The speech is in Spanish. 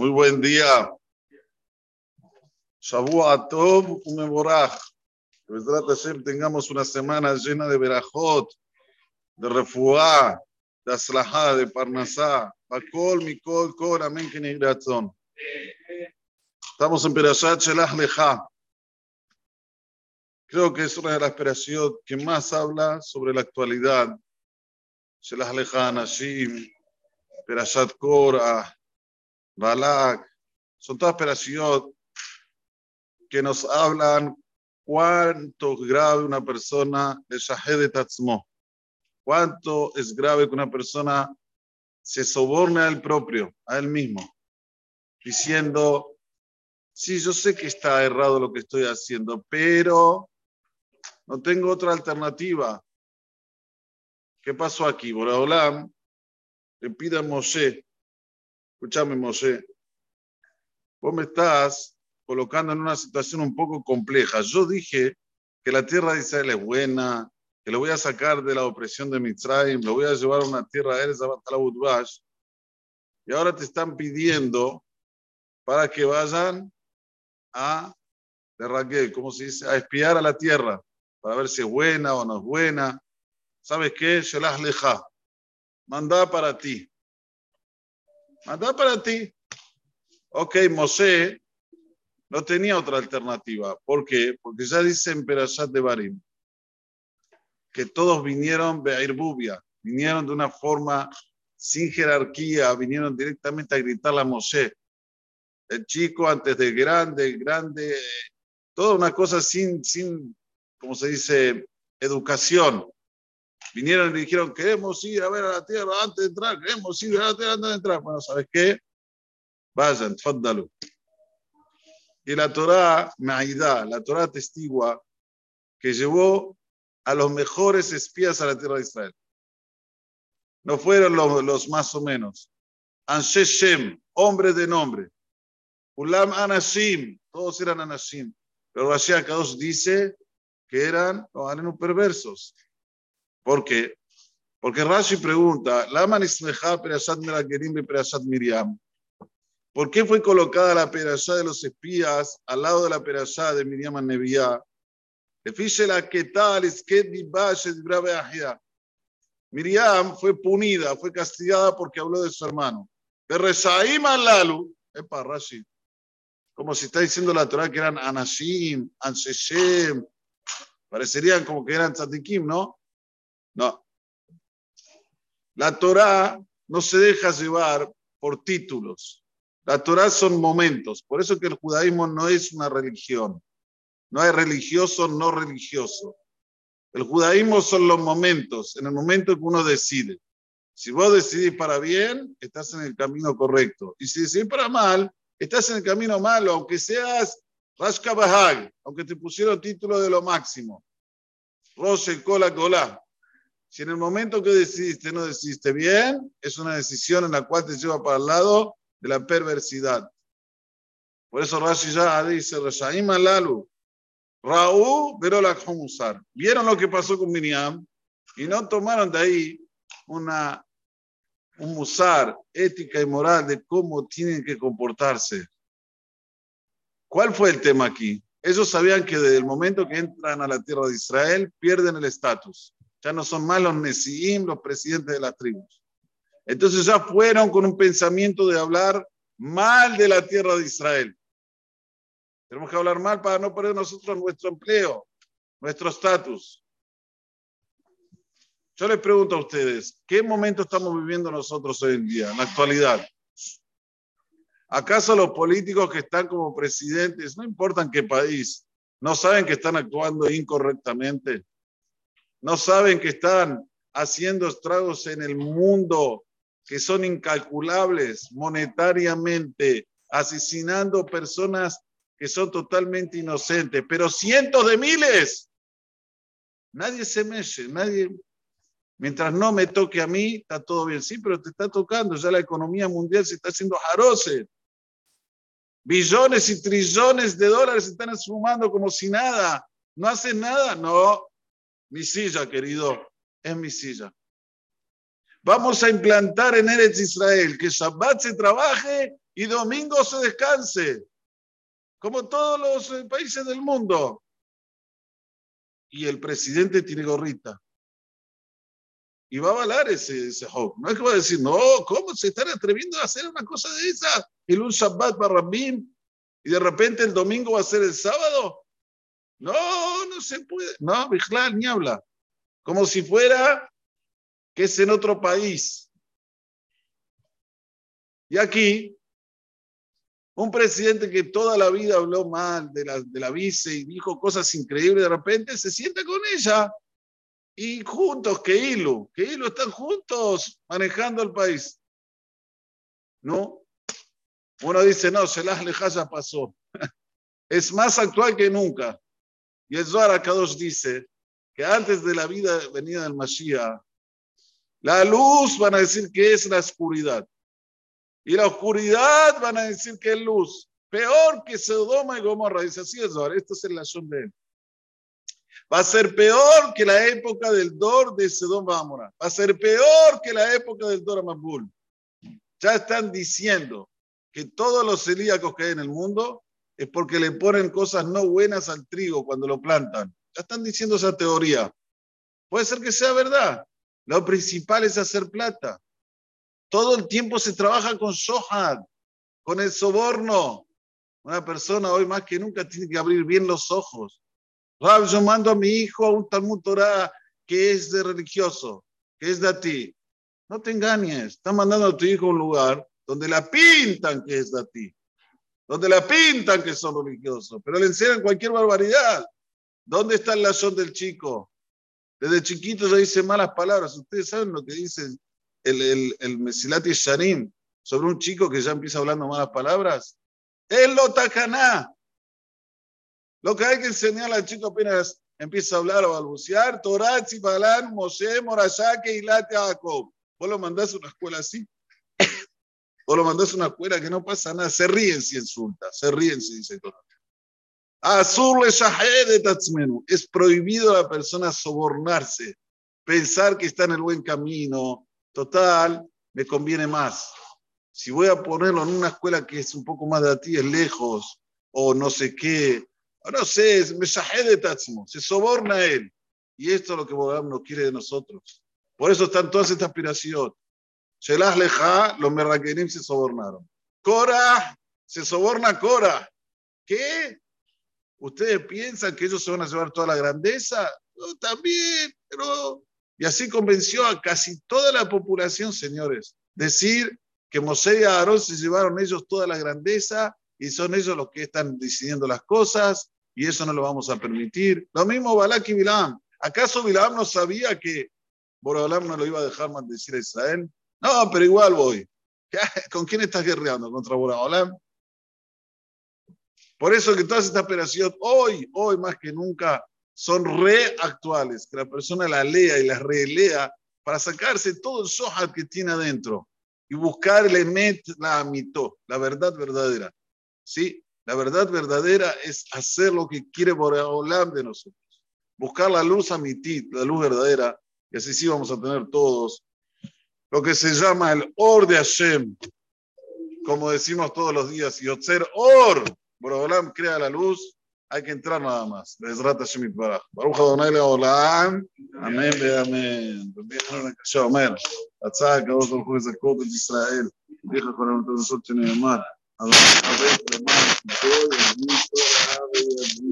Muy buen día. Shavua Tov Umeborach. Que tengamos una semana llena de Berajot, de Refuá, de Aslahá, de Parnasá. Bakol, Mikol, Kol, Amén. Estamos en Perashat Shelach Lecha. Creo que es una de las perashiot que más habla sobre la actualidad. Shelach Lecha, Nashim, Perashat Korah, Balak, son todas perashiot que nos hablan cuánto es grave una persona Shahed de Tatzmo, cuánto es grave que una persona se soborne a él propio, a él mismo, diciendo, sí, yo sé que está errado lo que estoy haciendo, pero no tengo otra alternativa. ¿Qué pasó aquí? Boraholam le pide a Moshe, escúchame Moshe, vos me estás colocando en una situación un poco compleja. Yo dije que la tierra de Israel es buena, que lo voy a sacar de la opresión de Mitzrayim, lo voy a llevar a una tierra de Eretz y ahora te están pidiendo para que vayan a Raquel, ¿cómo se dice? A espiar a la tierra para ver si es buena o no es buena. ¿Sabes qué? Shelah leja. Manda para ti. Manda para ti. Ok, Mosé no tenía otra alternativa. ¿Por qué? Porque ya dice en Perashat de Barim que todos vinieron de Airbubia, vinieron de una forma sin jerarquía, vinieron directamente a gritarle a Mosé. El chico antes de grande, grande, toda una cosa sin, sin, como se dice, educación. Vinieron y dijeron, queremos ir a ver a la tierra antes de entrar, queremos ir a la tierra antes de entrar. Bueno, ¿sabes qué? Vayan, faddalu. Y la Torah, Maidá, la Torah testigua que llevó a los mejores espías a la tierra de Israel. No fueron los, los más o menos. Anshe Shem, hombres de nombre. Ulam Anashim, todos eran Anashim. Pero Rashi Akadosh dice que eran los perversos. ¿Por qué? Porque Rashi pregunta, Miriam. ¿Por qué fue colocada la perashá de los espías al lado de la perashá de Miriam Neviá? Miriam fue punida, fue castigada porque habló de su hermano. De Resaim Lalu, epa Rashi, como si está diciendo la Torah que eran Anashim, Anseshem, parecerían como que eran tzadikim, ¿no? No. La Torah no se deja llevar por títulos. La Torah son momentos. Por eso que el judaísmo no es una religión. No hay religioso, no religioso. El judaísmo son los momentos, en el momento que uno decide. Si vos decidís para bien, estás en el camino correcto. Y si decidís para mal, estás en el camino malo, aunque seas Rashka aunque te pusieron título de lo máximo. Roche, cola, cola. Si en el momento que decidiste no decidiste bien, es una decisión en la cual te lleva para el lado de la perversidad. Por eso Rashi ya dice, Rashaim alalu, Raúl la Musar. Vieron lo que pasó con Miriam y no tomaron de ahí una, un musar, ética y moral de cómo tienen que comportarse. ¿Cuál fue el tema aquí? Ellos sabían que desde el momento que entran a la tierra de Israel pierden el estatus. Ya no son más los Nesiim, los presidentes de las tribus. Entonces ya fueron con un pensamiento de hablar mal de la tierra de Israel. Tenemos que hablar mal para no perder nosotros nuestro empleo, nuestro estatus. Yo les pregunto a ustedes, ¿qué momento estamos viviendo nosotros hoy en día, en la actualidad? ¿Acaso los políticos que están como presidentes, no importa en qué país, no saben que están actuando incorrectamente? ¿No saben que están haciendo estragos en el mundo que son incalculables monetariamente, asesinando personas que son totalmente inocentes, pero cientos de miles. Nadie se meche, nadie. Mientras no me toque a mí, está todo bien. Sí, pero te está tocando. Ya la economía mundial se está haciendo jarose. Billones y trillones de dólares se están esfumando como si nada. ¿No hacen nada? No. Mi silla, querido, es mi silla. Vamos a implantar en Eretz Israel que Shabbat se trabaje y domingo se descanse, como todos los eh, países del mundo. Y el presidente tiene gorrita. Y va a avalar ese, ese No es que va a decir, no, ¿cómo se están atreviendo a hacer una cosa de esa? El un Shabbat para Rabin y de repente el domingo va a ser el sábado. No, no se puede. No, Bijlal ni habla. Como si fuera que es en otro país. Y aquí, un presidente que toda la vida habló mal de la, de la vice y dijo cosas increíbles, de repente se sienta con ella y juntos, que hilo, que hilo están juntos manejando el país. ¿No? Uno dice, no, Selah Leja ya pasó. es más actual que nunca. Y el Zohar Akadosh dice que antes de la vida venida del Mashiach, la luz van a decir que es la oscuridad. Y la oscuridad van a decir que es luz. Peor que Sodoma y Gomorra. Dice así Zohar. Esto es el lazón de él. Va a ser peor que la época del Dor de y Gomorra. Va a ser peor que la época del Dor Amabul. Ya están diciendo que todos los celíacos que hay en el mundo es porque le ponen cosas no buenas al trigo cuando lo plantan. Ya están diciendo esa teoría. Puede ser que sea verdad. Lo principal es hacer plata. Todo el tiempo se trabaja con sohad, con el soborno. Una persona hoy más que nunca tiene que abrir bien los ojos. Rab, yo mando a mi hijo a un Talmud Torah que es de religioso, que es de ti. No te engañes, está mandando a tu hijo a un lugar donde la pintan que es de ti, donde la pintan que son religiosos, pero le enseñan cualquier barbaridad. ¿Dónde está el lazón del chico? Desde chiquito ya dice malas palabras. Ustedes saben lo que dice el, el, el Mesilati Sharim sobre un chico que ya empieza hablando malas palabras. Es lo tacaná. Lo que hay que enseñar al chico apenas empieza a hablar o balbucear, Torah, Balán, Moshe, Morashake y Late Jacob. Vos lo mandás a una escuela así o lo mandas a una escuela que no pasa nada, se ríen si insulta, se ríen si dice cosas. Es prohibido a la persona sobornarse, pensar que está en el buen camino. Total, me conviene más. Si voy a ponerlo en una escuela que es un poco más de a ti, es lejos, o no sé qué, no sé, es se soborna él. Y esto es lo que Boram no quiere de nosotros. Por eso están todas estas aspiraciones. Shelah Leja, los Merrakenim se sobornaron. Cora, se soborna Cora. ¿Qué? ¿Ustedes piensan que ellos se van a llevar toda la grandeza? No, también, pero... Y así convenció a casi toda la población, señores. Decir que Mosé y Aarón se llevaron ellos toda la grandeza y son ellos los que están decidiendo las cosas y eso no lo vamos a permitir. Lo mismo Balak y Bilam. ¿Acaso Bilam no sabía que Borobalam no lo iba a dejar maldecir a Israel? No, pero igual voy. ¿Con quién estás guerreando? ¿Contra Boraholam? Por eso que todas estas operaciones, hoy, hoy más que nunca, son reactuales. Que la persona la lea y la relea para sacarse todo el soja que tiene adentro y buscar el emet, la amito, la verdad verdadera. ¿Sí? La verdad verdadera es hacer lo que quiere Boraholam de nosotros. Buscar la luz amitit, la luz verdadera, y así sí vamos a tener todos lo que se llama el Or de Hashem, como decimos todos los días, Yotzer Or, Borobolam crea la luz, hay que entrar nada más. Bezrat Hashem Itbaraj. Baruch Adonai Leolam, amén amén. שאומר, הצעה הקדוש ברוך הוא יזכות את ישראל, ידיך כל המתות לעשות שנאמר, אבל חבר למען תדעו ימים